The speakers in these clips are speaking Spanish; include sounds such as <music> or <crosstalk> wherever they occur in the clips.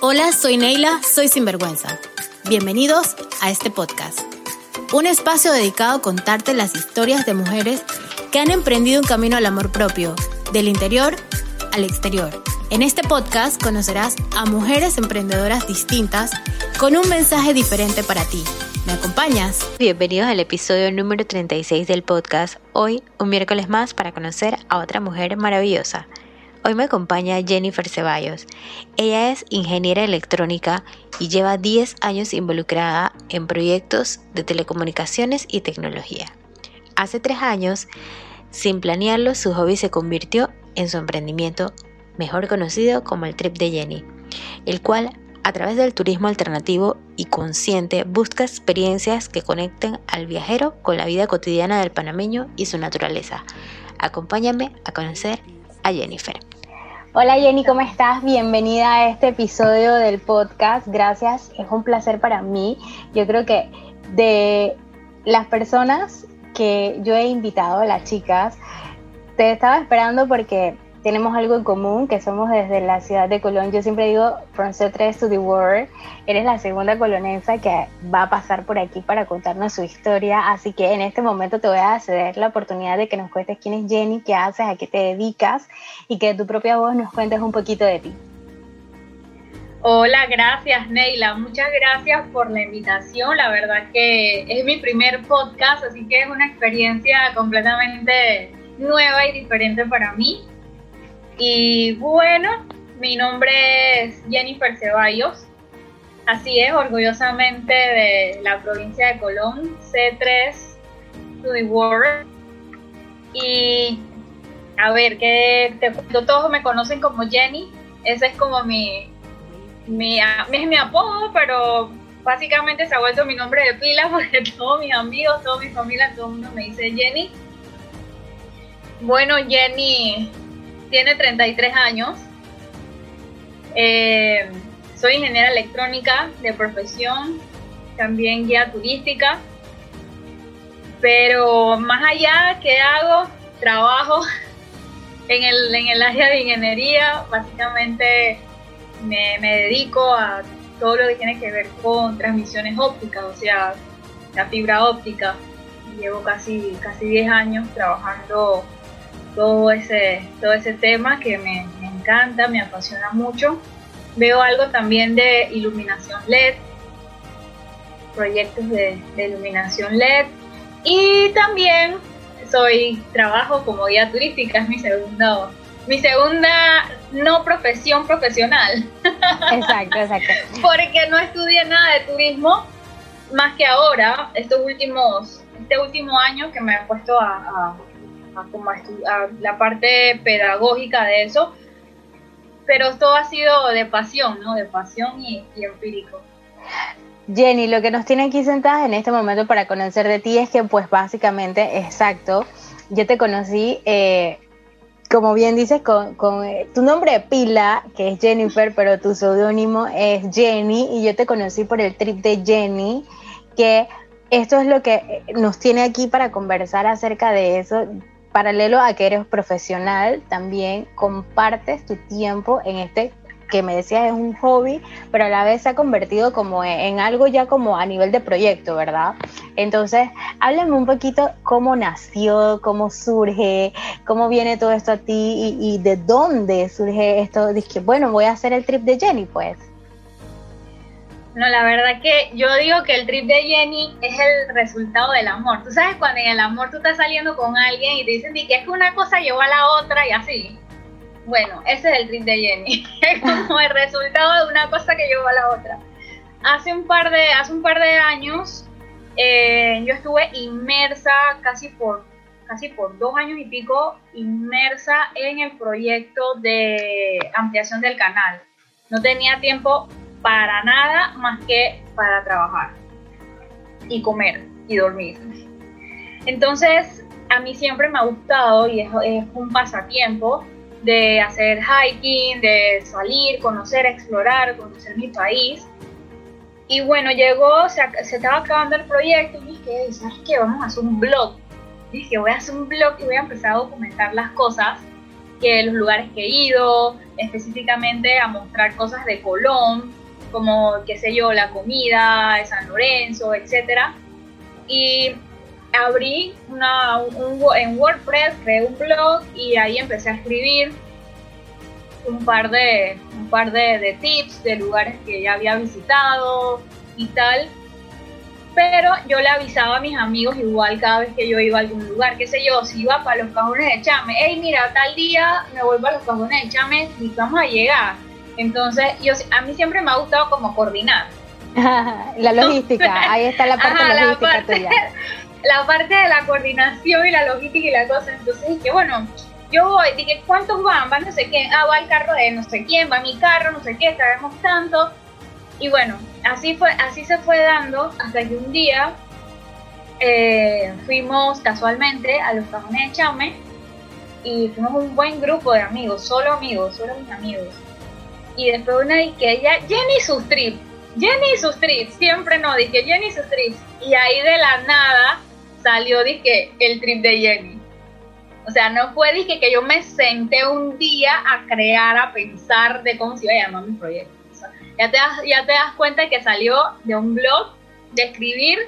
Hola, soy Neila, soy Sinvergüenza. Bienvenidos a este podcast. Un espacio dedicado a contarte las historias de mujeres que han emprendido un camino al amor propio, del interior al exterior. En este podcast conocerás a mujeres emprendedoras distintas con un mensaje diferente para ti. ¿Me acompañas? Bienvenidos al episodio número 36 del podcast. Hoy, un miércoles más para conocer a otra mujer maravillosa. Hoy me acompaña Jennifer Ceballos. Ella es ingeniera electrónica y lleva 10 años involucrada en proyectos de telecomunicaciones y tecnología. Hace 3 años, sin planearlo, su hobby se convirtió en su emprendimiento, mejor conocido como el Trip de Jenny, el cual a través del turismo alternativo y consciente busca experiencias que conecten al viajero con la vida cotidiana del panameño y su naturaleza. Acompáñame a conocer a Jennifer. Hola Jenny, ¿cómo estás? Bienvenida a este episodio del podcast. Gracias, es un placer para mí. Yo creo que de las personas que yo he invitado, las chicas, te estaba esperando porque tenemos algo en común, que somos desde la ciudad de Colón. Yo siempre digo, from C3 to the world, eres la segunda colonesa que va a pasar por aquí para contarnos su historia, así que en este momento te voy a ceder la oportunidad de que nos cuentes quién es Jenny, qué haces, a qué te dedicas y que de tu propia voz nos cuentes un poquito de ti. Hola, gracias Neila, muchas gracias por la invitación, la verdad que es mi primer podcast, así que es una experiencia completamente nueva y diferente para mí. Y bueno, mi nombre es Jennifer Ceballos. Así es, orgullosamente de la provincia de Colón, C3 to the world. Y a ver, que todos me conocen como Jenny. Ese es como mi, mi, es mi apodo, pero básicamente se ha vuelto mi nombre de pila <laughs> porque todos mis amigos, toda mi familia, todo el mundo me dice Jenny. Bueno, Jenny tiene 33 años. Eh, soy ingeniera electrónica de profesión, también guía turística. Pero más allá, ¿qué hago? Trabajo <laughs> en el, en el área de ingeniería. Básicamente me, me dedico a todo lo que tiene que ver con transmisiones ópticas, o sea, la fibra óptica. Llevo casi, casi 10 años trabajando todo ese, todo ese tema que me, encanta, me apasiona mucho. Veo algo también de iluminación LED, proyectos de, iluminación LED y también soy trabajo como guía turística, es mi segunda, mi segunda no profesión profesional. <laughs> Exacto, exacto. Porque no estudié nada de turismo más que ahora, estos últimos, este último año que me he puesto a como la parte pedagógica de eso, pero todo ha sido de pasión, ¿no? De pasión y, empírico. Jenny, lo que nos tiene aquí sentadas en este momento para conocer de ti es que, pues básicamente, exacto, yo te conocí, eh, como bien dices, con, eh, tu nombre pila, que es Jennifer, pero tu seudónimo es Jenny, y yo te conocí por el trip de Jenny, que esto es lo que nos tiene aquí para conversar acerca de eso paralelo a que eres profesional, también compartes tu tiempo en este que me decías es un hobby, pero a la vez se ha convertido como en, algo ya como a nivel de proyecto, ¿verdad? Entonces, háblame un poquito cómo nació, cómo surge, cómo viene todo esto a ti y, de dónde surge esto. Dije, bueno, voy a hacer el trip de Jenny, pues. No, la verdad que yo digo que el trip de Jenny es el resultado del amor. Tú sabes cuando en el amor tú estás saliendo con alguien y te dicen que es que una cosa llevó a la otra y así. Bueno, ese es el trip de Jenny. <laughs> Es como el resultado de una cosa que llevó a la otra. Hace un par de, hace un par de años eh, yo estuve inmersa casi por, casi por dos años y pico, inmersa en el proyecto de ampliación del canal. No tenía tiempo para nada más que para trabajar y comer y dormir. Entonces, a mí siempre me ha gustado y es, un pasatiempo de hacer hiking, de salir, conocer, explorar, conocer mi país. Y bueno, llegó, se, estaba acabando el proyecto y dije, ¿sabes qué? Vamos a hacer un blog. Dije, voy a hacer un blog y voy a empezar a documentar las cosas, que los lugares que he ido, específicamente a mostrar cosas de Colón, como, qué sé yo, la comida de San Lorenzo, etc. Y abrí una, un, en WordPress, creé un blog y ahí empecé a escribir un par de, un par de, tips de lugares que ya había visitado y tal. Pero yo le avisaba a mis amigos igual cada vez que yo iba a algún lugar, qué sé yo, si iba para los cajones de Chame, hey mira, tal día me voy para los cajones de Chame y vamos a llegar. Entonces, yo, a mí siempre me ha gustado como coordinar. <laughs> la logística, ahí está la parte logística tuya. <laughs> La parte de la coordinación y la logística y la cosa. Entonces que bueno, yo voy, dije, ¿cuántos van? Va no sé qué, ah, va el carro de no sé quién, va mi carro, no sé qué, traemos tanto. Y bueno, así fue, así se fue dando hasta que un día eh, fuimos casualmente a los cajones de Chame y fuimos un buen grupo de amigos, solo amigos, solo mis amigos. Y después una dije, ella, Jenny sus trips, Jenny sus trips, siempre no, dije Jenny sus trips. Y ahí de la nada salió, dije, el trip de Jenny o sea, no fue dije, que yo me senté un día a crear, a pensar de cómo se iba a llamar mi proyecto. ya, te das, ya te das cuenta que salió de un blog, de escribir,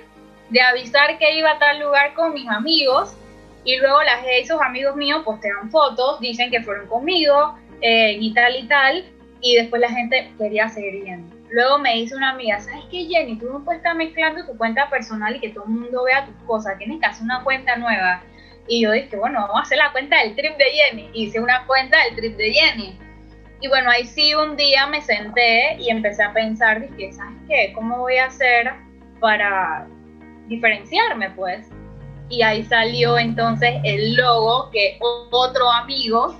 de avisar que iba a tal lugar con mis amigos y luego las, esos amigos míos postean fotos, dicen que fueron conmigo eh, y tal y tal y después la gente quería seguir viendo. Luego me dice una amiga, ¿sabes qué Jenny? Tú no puedes estar mezclando tu cuenta personal y que todo el mundo vea tus cosas, tienes que hacer una cuenta nueva. Y yo dije, bueno, vamos a hacer la cuenta del trip de Jenny. Hice una cuenta del trip de Jenny. Y bueno, ahí sí un día me senté y empecé a pensar, dije, ¿sabes qué? ¿Cómo voy a hacer para diferenciarme, pues? Y ahí salió entonces el logo que otro amigo,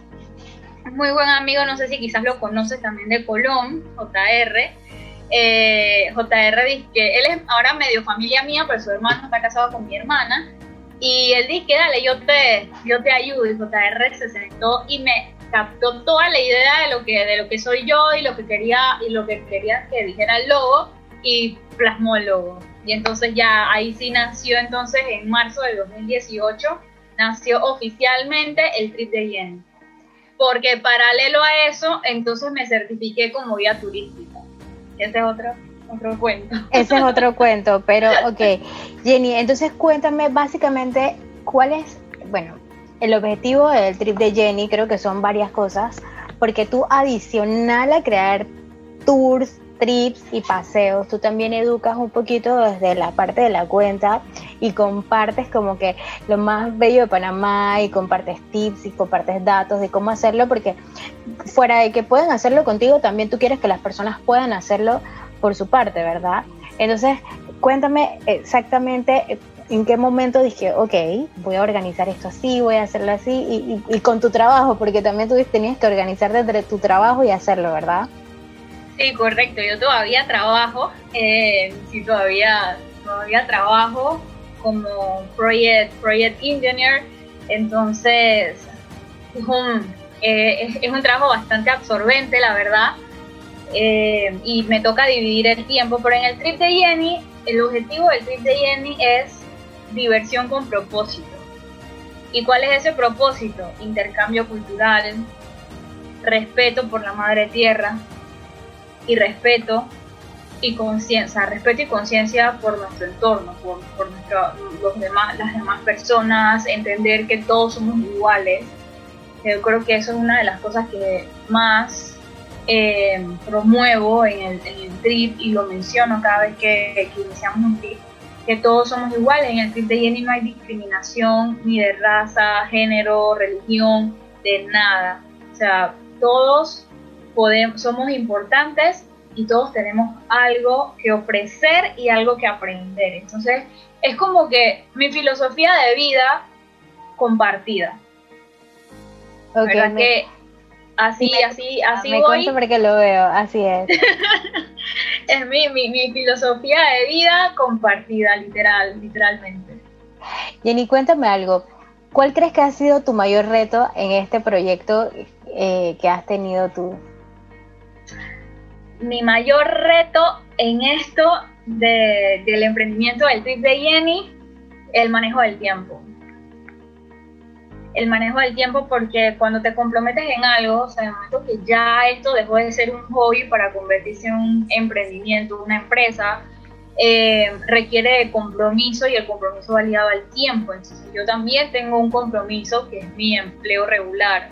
muy buen amigo, no sé si quizás lo conoces también de Colón, JR, eh, JR dice que él es ahora medio familia mía, pero su hermano está casado con mi hermana. Y él dice, dale, yo te, yo te ayudo. Y JR se sentó y me captó toda la idea de lo que, de lo que soy yo y lo que quería, y lo que quería que dijera el logo y plasmó el logo. Y entonces ya ahí sí nació entonces en marzo del 2018, nació oficialmente el trip de Yen. Porque paralelo a eso, entonces me certifiqué como guía turística. Ese es otro otro cuento. Ese es otro <laughs> cuento, pero ok. Jenny, entonces cuéntame básicamente cuál es, bueno, el objetivo del trip de Jenny, creo que son varias cosas, porque tú adicional a crear tours, trips y paseos, tú también educas un poquito desde la parte de la cuenta y compartes como que lo más bello de Panamá y compartes tips y compartes datos de cómo hacerlo, porque fuera de que puedan hacerlo contigo, también tú quieres que las personas puedan hacerlo por su parte, ¿verdad? Entonces, cuéntame exactamente en qué momento dije, ok, voy a organizar esto así, voy a hacerlo así, y, con tu trabajo, porque también tú tenías que organizar desde tu trabajo y hacerlo, ¿verdad? Sí, correcto, yo todavía trabajo, eh, sí, todavía, todavía trabajo como project, project engineer, entonces es un, eh, es un trabajo bastante absorbente, la verdad, eh, y me toca dividir el tiempo, pero en el trip de Jenny, el objetivo del trip de Jenny es diversión con propósito. ¿Y cuál es ese propósito? Intercambio cultural, respeto por la madre tierra y respeto y conciencia, respeto y conciencia por nuestro entorno, por, por los demás, las demás personas, entender que todos somos iguales. Yo creo que eso es una de las cosas que más eh, promuevo en el, trip y lo menciono cada vez que, iniciamos un trip, que todos somos iguales. En el trip de Jenny no hay discriminación ni de raza, género, religión, de nada. O sea, todos podemos, somos importantes y todos tenemos algo que ofrecer y algo que aprender. Entonces, es como que mi filosofía de vida compartida. Okay, que Así, así, así me voy. porque lo veo, así es. <laughs> es mi, mi, filosofía de vida compartida, literal, literalmente. Jenny, cuéntame algo. ¿Cuál crees que ha sido tu mayor reto en este proyecto eh, que has tenido tú? Mi mayor reto en esto del emprendimiento del trip de Jenny, el manejo del tiempo el manejo del tiempo porque cuando te comprometes en algo, o sea, el momento que ya esto dejó de ser un hobby para convertirse en un emprendimiento, una empresa, eh, requiere de compromiso y el compromiso va ligado al tiempo. Entonces yo también tengo un compromiso que es mi empleo regular.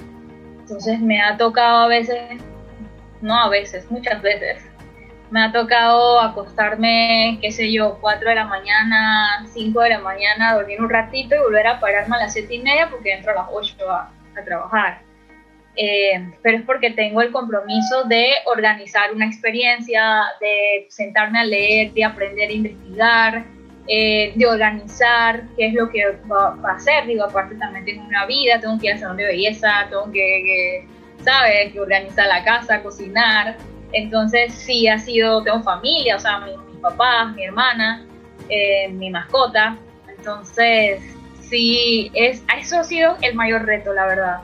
Entonces me ha tocado a veces, no a veces, muchas veces, me ha tocado acostarme, qué sé yo, 4 de la mañana, 5 de la mañana, dormir un ratito y volver a pararme a las 7 y media porque entro a las 8 a, trabajar. Eh, pero es porque tengo el compromiso de organizar una experiencia, de sentarme a leer, de aprender a investigar, eh, de organizar qué es lo que va, a hacer. Digo, aparte también tengo una vida, tengo que ir al salón de belleza, tengo que, que ¿sabes? Que organizar la casa, cocinar. Entonces sí ha sido, tengo familia, o sea, mis mi papás, mi hermana, eh, mi mascota. Entonces sí, es, eso ha sido el mayor reto, la verdad,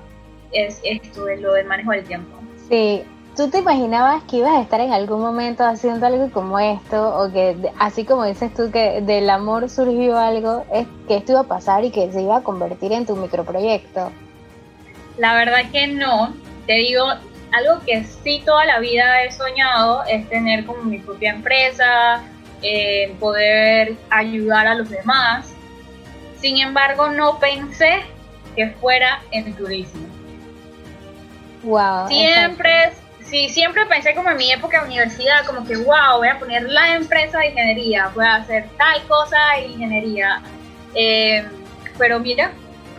es esto de lo del manejo del tiempo. Sí, ¿Tú te imaginabas que ibas a estar en algún momento haciendo algo como esto? O que, así como dices tú, que del amor surgió algo, es que esto iba a pasar y que se iba a convertir en tu microproyecto. La verdad que no. Te digo, algo que sí toda la vida he soñado es tener como mi propia empresa, eh, poder ayudar a los demás. Sin embargo, no pensé que fuera en turismo. Wow. Siempre, sí, siempre pensé como en mi época de universidad, como que wow, voy a poner la empresa de ingeniería, voy a hacer tal cosa de ingeniería. Eh, pero mira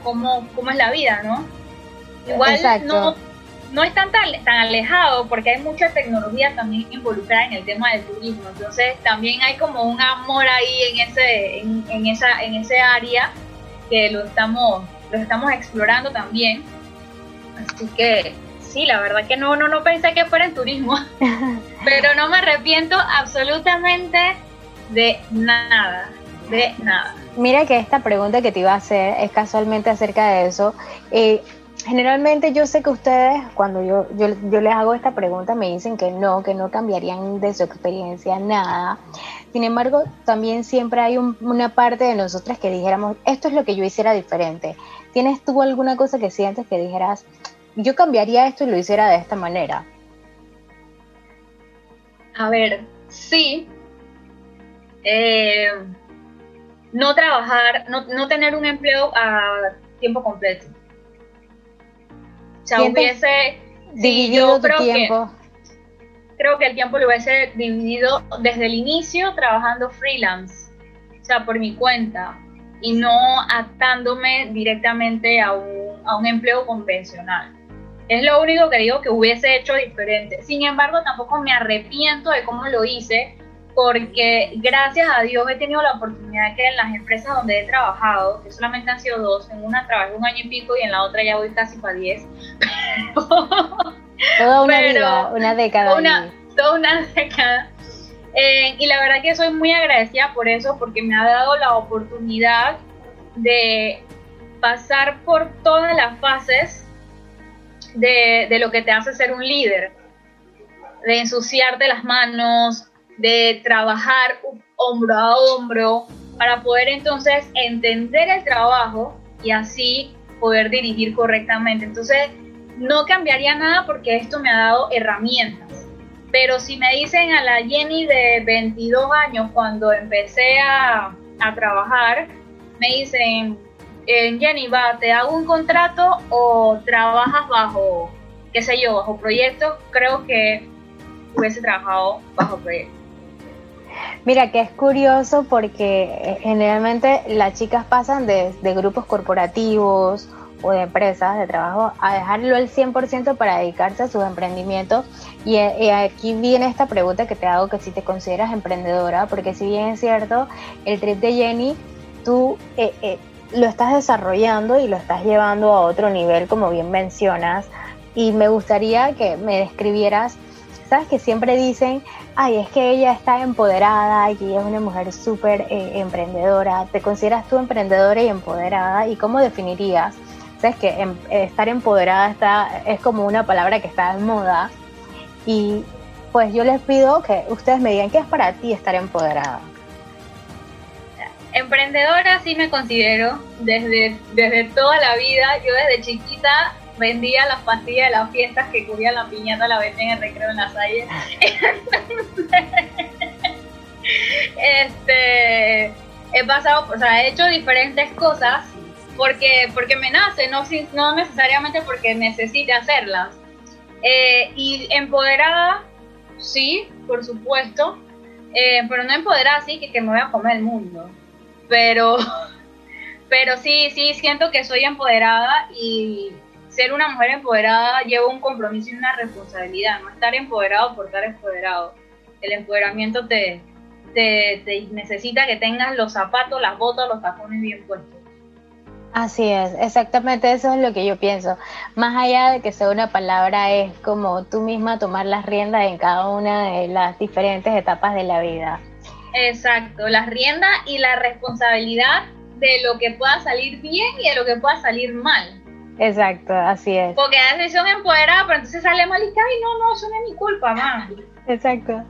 cómo, cómo es la vida, ¿no? Igual no no están tan, tan alejado porque hay mucha tecnología también involucrada en el tema del turismo. Entonces también hay como un amor ahí en ese, en, esa, en ese área que lo estamos, lo estamos explorando también. Así que sí, la verdad que no, no, no pensé que fuera en turismo, <laughs> pero no me arrepiento absolutamente de nada, de nada. Mira que esta pregunta que te iba a hacer es casualmente acerca de eso. Eh, Generalmente yo sé que ustedes, cuando yo, yo, les hago esta pregunta, me dicen que no, que no cambiarían de su experiencia nada. Sin embargo, también siempre hay una parte de nosotras que dijéramos, esto es lo que yo hiciera diferente. ¿Tienes tú alguna cosa que sientes que dijeras, yo cambiaría esto y lo hiciera de esta manera? A ver, sí. Eh, no trabajar, no, no tener un empleo a tiempo completo o sea, hubiese dividido tu tiempo. creo que el tiempo lo hubiese dividido desde el inicio trabajando freelance, o sea, por mi cuenta, y no atándome directamente a un, a un empleo convencional. Es lo único que digo que hubiese hecho diferente. Sin embargo, tampoco me arrepiento de cómo lo hice, porque gracias a Dios he tenido la oportunidad de que en las empresas donde he trabajado, que solamente han sido dos, en una trabajé un año y pico y en la otra ya voy casi para diez. <laughs> Toda una vida, una década. Una, toda una <laughs> década. Eh, y la verdad que soy muy agradecida por eso, porque me ha dado la oportunidad de pasar por todas las fases de, de lo que te hace ser un líder, de ensuciarte las manos, de trabajar hombro a hombro para poder entonces entender el trabajo y así poder dirigir correctamente. Entonces, no cambiaría nada porque esto me ha dado herramientas. Pero si me dicen a la Jenny de 22 años cuando empecé a, a trabajar, me dicen, eh, Jenny, va, te hago un contrato o trabajas bajo, qué sé yo, bajo proyectos, creo que hubiese trabajado bajo proyectos. Mira, que es curioso porque eh, generalmente las chicas pasan de, grupos corporativos o de empresas de trabajo a dejarlo al 100% para dedicarse a sus emprendimientos. Y, eh, aquí viene esta pregunta que te hago, que si te consideras emprendedora, porque si bien es cierto, el trip de Jenny, tú eh, lo estás desarrollando y lo estás llevando a otro nivel, como bien mencionas. Y me gustaría que me describieras, sabes que siempre dicen, ay, es que ella está empoderada y ella es una mujer súper eh, emprendedora. ¿Te consideras tú emprendedora y empoderada? ¿Y cómo definirías? Sabes que em, estar empoderada está, es como una palabra que está en moda. Y pues yo les pido que ustedes me digan qué es para ti estar empoderada. Emprendedora sí me considero desde, desde toda la vida. Yo desde chiquita vendía las pastillas de las fiestas que cubrían la piñata, la vendía en el recreo en la salle. <laughs> este, he pasado, o sea, he hecho diferentes cosas porque, porque me nace, no, no necesariamente porque necesite hacerlas. Eh, y empoderada, sí, por supuesto, eh, pero no empoderada así que, que me voy a comer el mundo. Pero, <laughs> pero sí, sí, siento que soy empoderada y ser una mujer empoderada lleva un compromiso y una responsabilidad, no estar empoderado por estar empoderado. El empoderamiento te, te, necesita que tengas los zapatos, las botas, los tacones bien puestos. Así es, exactamente eso es lo que yo pienso. Más allá de que sea una palabra, es como tú misma tomar las riendas en cada una de las diferentes etapas de la vida. Exacto, las riendas y la responsabilidad de lo que pueda salir bien y de lo que pueda salir mal. Exacto, así es. Porque a veces son empoderadas, pero entonces sale mal y que, ay, no, no, eso no es mi culpa, mamá. Exacto.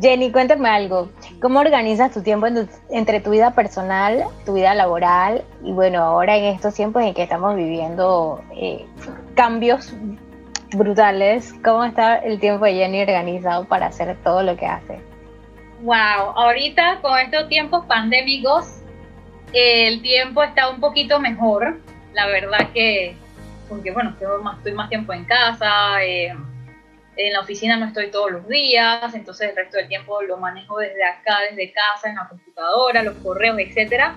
Jenny, cuéntame algo. ¿Cómo organizas tu tiempo entre tu vida personal, tu vida laboral y bueno, ahora en estos tiempos en que estamos viviendo eh, cambios brutales? ¿Cómo está el tiempo de Jenny organizado para hacer todo lo que hace? Wow, ahorita con estos tiempos pandémicos, el tiempo está un poquito mejor. La verdad que, porque bueno, estoy más, estoy más tiempo en casa. Eh, en la oficina no estoy todos los días, entonces el resto del tiempo lo manejo desde acá, desde casa, en la computadora, los correos, etc.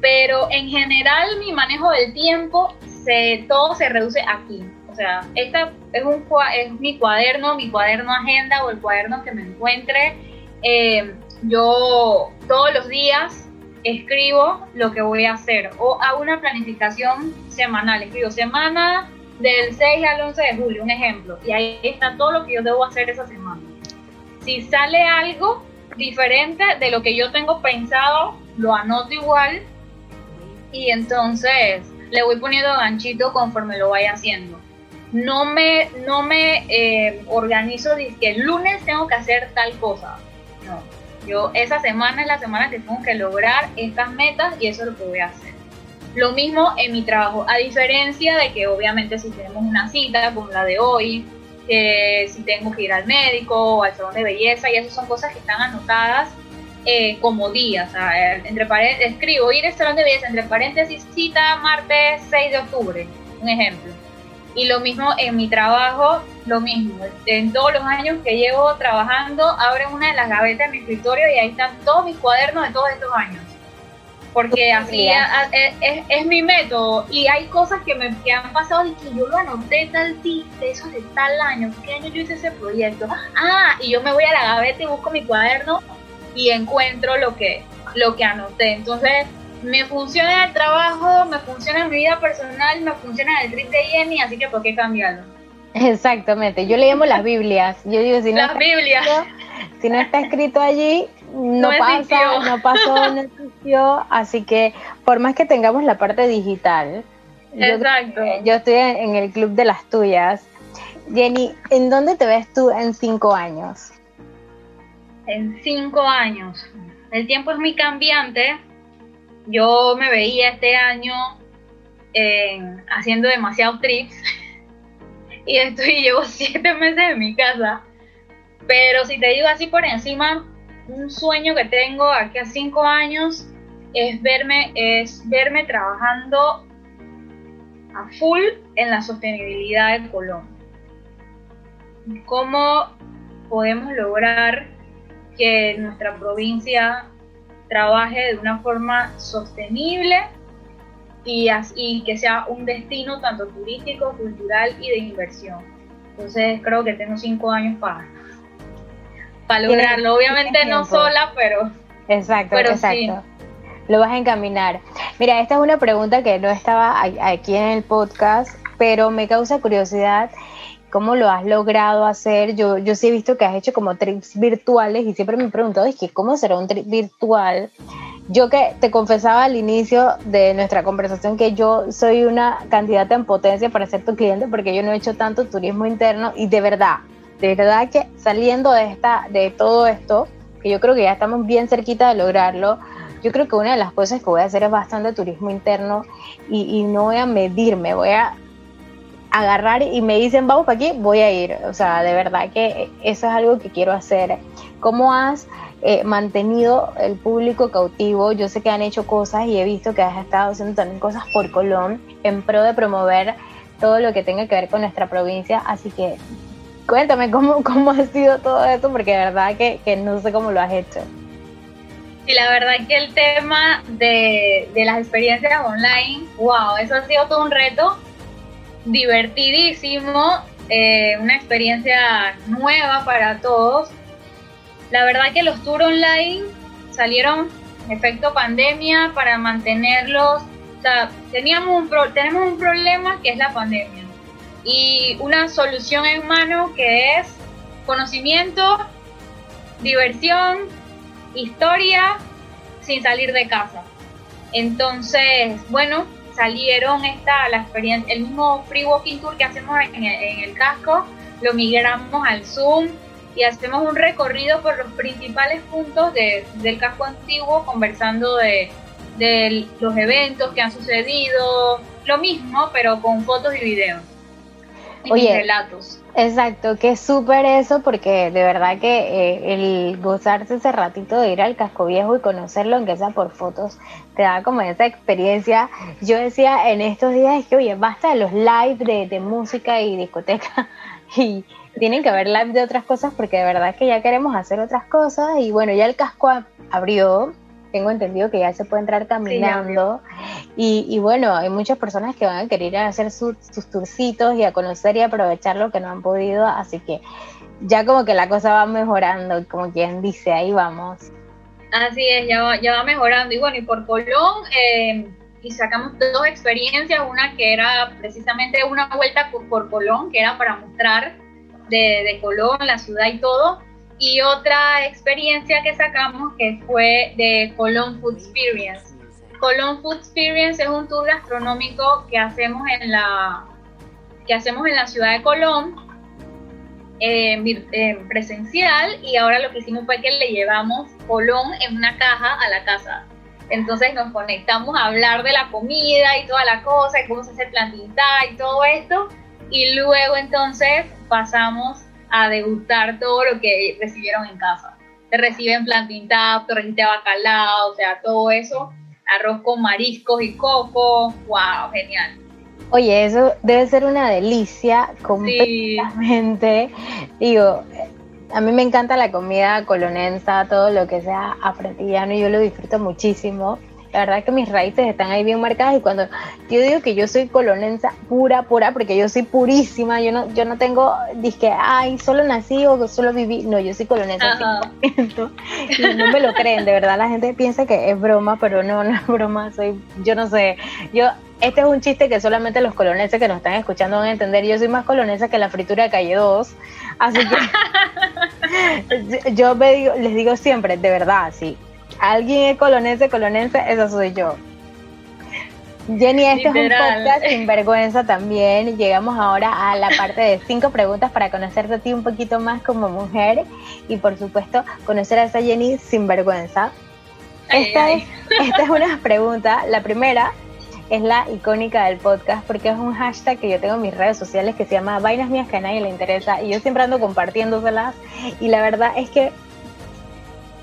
Pero en general mi manejo del tiempo, se, todo se reduce aquí. O sea, esta es, un, es mi cuaderno, mi cuaderno agenda o el cuaderno que me encuentre. Eh, yo todos los días escribo lo que voy a hacer o hago una planificación semanal. Escribo semana del 6 al 11 de julio, un ejemplo, y ahí está todo lo que yo debo hacer esa semana. Si sale algo diferente de lo que yo tengo pensado, lo anoto igual y entonces le voy poniendo ganchito conforme lo vaya haciendo. No me, no me eh, organizo de que el lunes tengo que hacer tal cosa. No, yo esa semana es la semana que tengo que lograr estas metas y eso es lo que voy a hacer. Lo mismo en mi trabajo, a diferencia de que obviamente si tenemos una cita como la de hoy, si tengo que ir al médico o al salón de belleza, y esas son cosas que están anotadas eh, como días. entre escribo ir al salón de belleza, entre paréntesis, cita martes 6 de octubre, un ejemplo. Y lo mismo en mi trabajo, lo mismo. En todos los años que llevo trabajando, abro una de las gavetas de mi escritorio y ahí están todos mis cuadernos de todos estos años porque así es, es, mi método y hay cosas que me han pasado y que yo lo anoté tal de eso de tal año, ¿qué año yo hice ese proyecto? Ah, y yo me voy a la gaveta y busco mi cuaderno y encuentro lo que, lo que anoté. Entonces, me funciona el trabajo, me funciona mi vida personal, me funciona el trip de Jenny, así que ¿por qué cambiarlo? Exactamente, yo le llamo las Biblias. Yo digo, si no, las Biblias. si no está escrito allí, no, pasa, no pasó, no existió, así que por más que tengamos la parte digital, Exacto. Yo, estoy en el club de las tuyas. Jenny, ¿en dónde te ves tú en cinco años? En cinco años. El tiempo es muy cambiante. Yo me veía este año haciendo demasiados trips <laughs> y estoy <laughs> llevo siete meses en mi casa. Pero si te digo así por encima, un sueño que tengo aquí a cinco años es verme, es verme trabajando a full en la sostenibilidad de Colombia. ¿Cómo podemos lograr que nuestra provincia trabaje de una forma sostenible y, y que sea un destino tanto turístico, cultural y de inversión? Entonces creo que tengo cinco años para para lograrlo. Obviamente no sola, pero. Exacto, exacto. Lo vas a encaminar. Mira, esta es una pregunta que no estaba aquí en el podcast, pero me causa curiosidad cómo lo has logrado hacer. Yo, yo sí he visto que has hecho como trips virtuales y siempre me he preguntado, es que ¿cómo será un trip virtual? Yo que te confesaba al inicio de nuestra conversación que yo soy una candidata en potencia para ser tu cliente porque yo no he hecho tanto turismo interno y de verdad, de verdad que saliendo de, esta, de todo esto, que yo creo que ya estamos bien cerquita de lograrlo, yo creo que una de las cosas que voy a hacer es bastante turismo interno y, y no voy a medirme, voy a agarrar y me dicen vamos para aquí, voy a ir. O sea, de verdad que eso es algo que quiero hacer. ¿Cómo has eh, mantenido el público cautivo? Yo sé que han hecho cosas y he visto que has estado haciendo también cosas por Colón en pro de promover todo lo que tenga que ver con nuestra provincia. Así que cuéntame cómo, <laughs> cómo ha sido todo esto, porque de verdad que, que no sé cómo lo has hecho. Y la verdad que el tema de, de las experiencias online, wow, eso ha sido todo un reto divertidísimo, eh, una experiencia nueva para todos. La verdad que los tours online salieron efecto pandemia para mantenerlos. O sea, teníamos un tenemos un problema que es la pandemia y una solución en mano que es conocimiento, diversión, historia sin salir de casa. Entonces, bueno, salieron esta, la experiencia, el mismo free walking tour que hacemos en el, casco, lo migramos al Zoom y hacemos un recorrido por los principales puntos del casco antiguo, conversando de, de los eventos que han sucedido, lo mismo, pero con fotos y videos. Oye, relatos. Exacto, que es súper eso porque de verdad que eh, el gozarse ese ratito de ir al casco viejo y conocerlo, aunque sea por fotos, te da como esa experiencia. Yo decía en estos días que, oye, basta de los live de, de música y discoteca <laughs> y tienen que haber live de otras cosas porque de verdad que ya queremos hacer otras cosas y bueno, ya el casco abrió, tengo entendido que ya se puede entrar caminando. y, bueno, hay muchas personas que van a querer hacer sus turcitos y a conocer y aprovechar lo que no han podido. Así que ya como que la cosa va mejorando, como quien dice, ahí vamos. Así es, ya va, ya va mejorando. Y bueno, y por Colón, eh, y sacamos dos experiencias, una que era precisamente una vuelta por Colón, que era para mostrar de, de Colón, la ciudad y todo y otra experiencia que sacamos que fue de Colón Food Experience. Colón Food Experience es un tour gastronómico que hacemos en la, que hacemos en la ciudad de Colón, eh, presencial, y ahora lo que hicimos fue que le llevamos Colón en una caja a la casa. Entonces nos conectamos a hablar de la comida y toda la cosa, y cómo se hace plantita y todo esto, y luego entonces pasamos a degustar todo lo que recibieron en casa. Te reciben plantain tap, torrente de bacalao, o sea, todo eso, arroz con mariscos y coco, wow, genial. Oye, eso debe ser una delicia completamente. Digo, a mí me encanta la comida colonensa, todo lo que sea afrentillano, y yo lo disfruto muchísimo la verdad que mis raíces están ahí bien marcadas y cuando yo digo que yo soy colonensa pura, pura, porque yo soy purísima, yo no, yo no tengo, dije, ay, solo nací o solo viví, no, yo soy colonensa 100%, <laughs> y no me lo creen, de verdad la gente piensa que es broma, pero no, no es broma, soy, yo no sé, yo, este es un chiste que solamente los colonenses que nos están escuchando van a entender, yo soy más colonesa que la fritura de calle 2, así que <laughs> <laughs> yo les digo siempre, de verdad, sí, alguien es colonense, colonense, eso soy yo. Jenny, este es un podcast sin vergüenza también. Llegamos ahora a la parte de cinco preguntas para conocerte a ti un poquito más como mujer y por supuesto conocer a esa Jenny sin vergüenza. Esta, Es, esta es una pregunta. La primera es la icónica del podcast porque es un hashtag que yo tengo en mis redes sociales que se llama Vainas Mías que a nadie le interesa y yo siempre ando compartiéndoselas y la verdad es que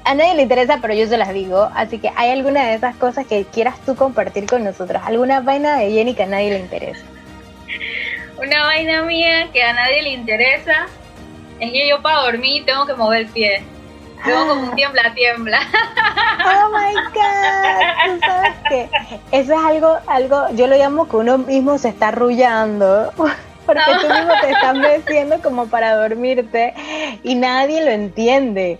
a nadie le interesa, pero yo se las digo. Así que hay alguna de esas cosas que quieras tú compartir con nosotros. Alguna vaina de Jenny que a nadie le interesa. Una vaina mía que a nadie le interesa es que yo para dormir tengo que mover el pie. Tengo como un tiembla, tiembla. Oh my <laughs> God. ¿Tú sabes qué? Eso es algo, algo, yo lo llamo que uno mismo se está arrullando. <laughs> Porque tú mismo te estás <laughs> meciendo como para dormirte y nadie lo entiende.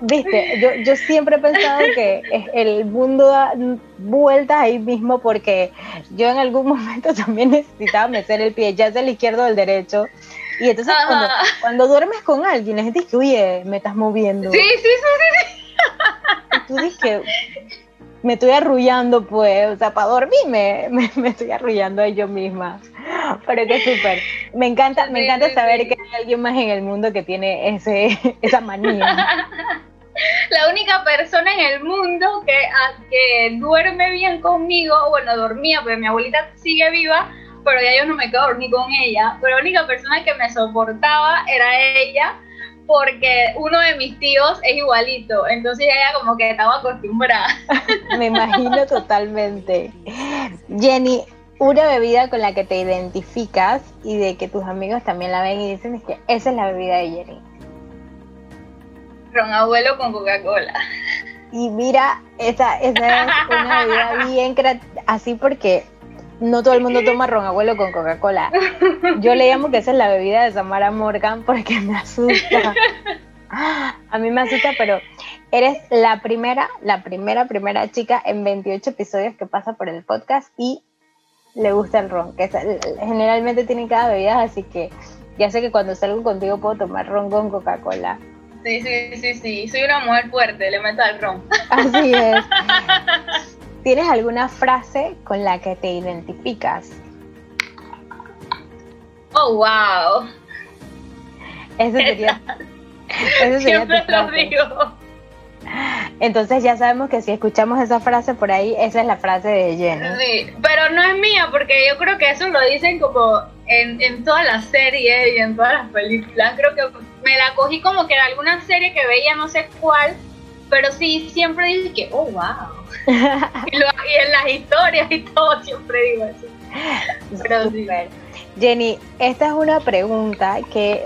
Viste, yo, yo siempre he pensado que el mundo da vueltas ahí mismo porque yo en algún momento <laughs> también necesitaba meter el pie, ya sea el izquierdo o el derecho. Y entonces cuando, duermes con alguien, les dices que, oye, me estás moviendo. Sí, sí, sí, sí. Y tú dices me estoy arrullando, pues, o sea, para dormir me, me, <laughs> estoy arrullando a yo misma. Pero que súper. Me encanta, me encanta saber que hay alguien más en el mundo que tiene ese, <laughs> esa manía. <laughs> la única persona en el mundo que, que duerme bien conmigo, bueno, dormía, porque mi abuelita sigue viva, pero ya yo no me quedo dormir con ella. Pero la única persona que me soportaba era ella, porque uno de mis tíos es igualito, entonces ella como que estaba acostumbrada. me imagino totalmente. Jenny, una bebida con la que te identificas y de que tus amigos también la ven y dicen es que esa es la bebida de Jenny. Ron abuelo con Coca-Cola. Y mira, esa, esa es una bebida bien así porque no todo el mundo toma ron abuelo con Coca-Cola. Yo le llamo que esa es la bebida de Samara Morgan porque me asusta. A mí me asusta, pero eres la primera, la primera, primera chica en 28 episodios que pasa por el podcast y le gusta el ron, que generalmente tienen cada bebida, así que ya sé que cuando salgo contigo puedo tomar ron con Coca-Cola. Sí, sí, sí, sí, soy una mujer fuerte, le meto al ron. Así es. ¿Tienes alguna frase con la que te identificas? Oh, wow. Eso sería. <laughs> Eso sería Siempre lo digo. Entonces ya sabemos que si escuchamos esa frase por ahí, esa es la frase de Jenny. Sí, pero no es mía, porque yo creo que eso lo dicen como en, en todas las series y en todas las películas. Creo que me la cogí como que en alguna serie que veía, no sé cuál, pero sí, siempre dice que, oh, wow. Y, en las historias y todo siempre digo eso. Pero Jenny, esta es una pregunta que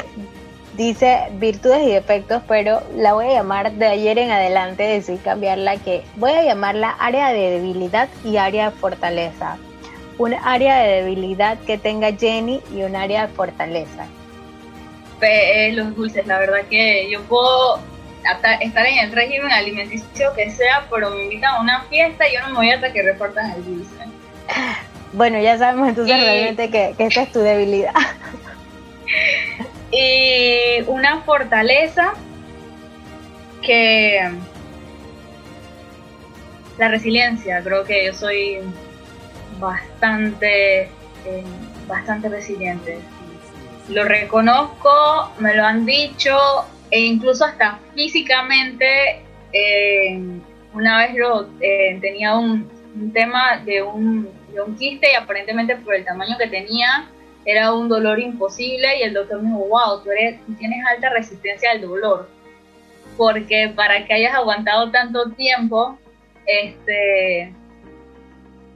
dice virtudes y defectos, pero la voy a llamar de ayer en adelante, decidí cambiarla, que voy a llamarla área de debilidad y área de fortaleza. Un área de debilidad que tenga Jenny y un área de fortaleza. los dulces, la verdad que yo puedo estar en el régimen alimenticio que sea, pero me invitan a una fiesta y yo no me voy hasta que reportan el dulce. Bueno, ya sabemos entonces realmente que, que esta es tu debilidad. y una fortaleza que la resiliencia, creo que yo soy bastante, eh, bastante resiliente. Lo reconozco, me lo han dicho e incluso hasta físicamente, eh, una vez yo eh, tenía un, tema de un, de un quiste y aparentemente por el tamaño que tenía, era un dolor imposible y el doctor me dijo, wow, tú, eres, tienes alta resistencia al dolor, porque para que hayas aguantado tanto tiempo, este,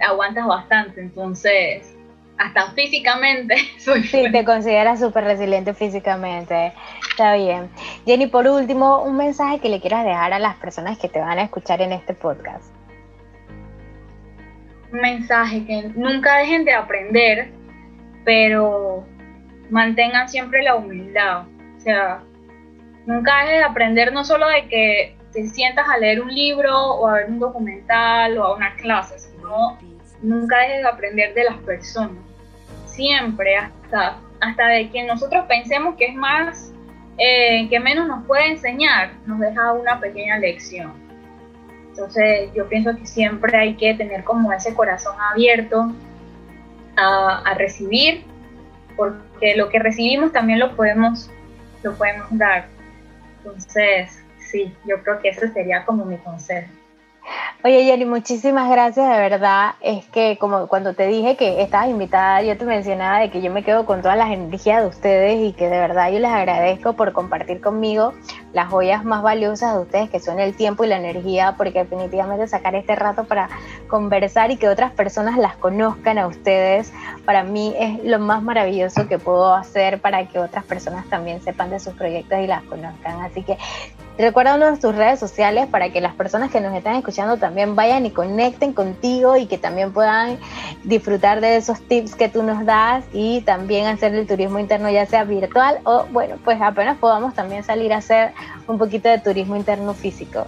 aguantas bastante, entonces, hasta físicamente <laughs> soy Sí, te consideras súper resiliente físicamente, está bien. Jenny, por último, un mensaje que le quieras dejar a las personas que te van a escuchar en este podcast. Un mensaje que nunca dejen de aprender, pero mantengan siempre la humildad. O sea, nunca dejes de aprender no solo de que te sientas a leer un libro o a ver un documental o a una clase, sino nunca dejes de aprender de las personas. Siempre, hasta, hasta de quien nosotros pensemos que es más, eh, que menos nos puede enseñar, nos deja una pequeña lección. Entonces yo pienso que siempre hay que tener como ese corazón abierto a, recibir, porque lo que recibimos también lo podemos, lo podemos dar. Entonces, sí, yo creo que ese sería como mi consejo. Oye, Jenny, muchísimas gracias, de verdad. Es que como cuando te dije que estabas invitada, yo te mencionaba de que yo me quedo con todas las energías de ustedes y que de verdad yo les agradezco por compartir conmigo las joyas más valiosas de ustedes, que son el tiempo y la energía, porque definitivamente sacar este rato para conversar y que otras personas las conozcan a ustedes, para mí es lo más maravilloso que puedo hacer para que otras personas también sepan de sus proyectos y las conozcan. Así que Recuérdanos tus redes sociales para que las personas que nos están escuchando también vayan y conecten contigo y que también puedan disfrutar de esos tips que tú nos das y también hacer el turismo interno ya sea virtual o bueno, pues apenas podamos también salir a hacer un poquito de turismo interno físico.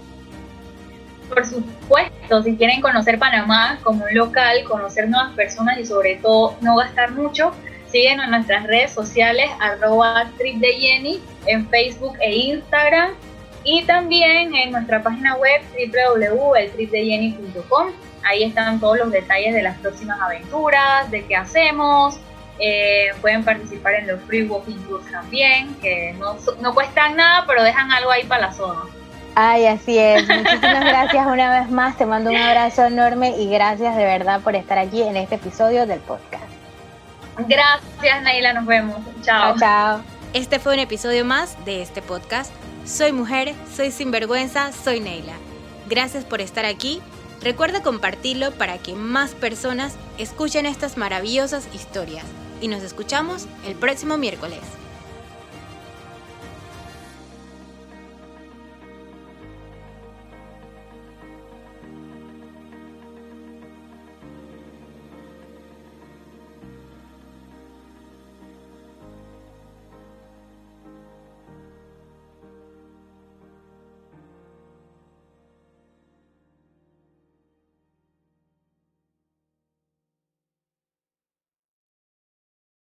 Por supuesto, si quieren conocer Panamá como un local, conocer nuevas personas y sobre todo no gastar mucho, síguenos en nuestras redes sociales arroba trip de Jenny en Facebook e Instagram y también en nuestra página web www.eltripdejenny.com. Ahí están todos los detalles de las próximas aventuras, de qué hacemos. Eh, pueden participar en los free walking tours también, que no, no cuestan nada, pero dejan algo ahí para la zona. Ay, así es. Muchísimas <laughs> gracias una vez más. Te mando un abrazo enorme y gracias de verdad por estar aquí en este episodio del podcast. Gracias, Naila. Nos vemos. Chao. Chao, chao. Este fue un episodio más de este podcast. Soy mujer, soy sinvergüenza, soy Neila. Gracias por estar aquí. Recuerda compartirlo para que más personas escuchen estas maravillosas historias. Y nos escuchamos el próximo miércoles.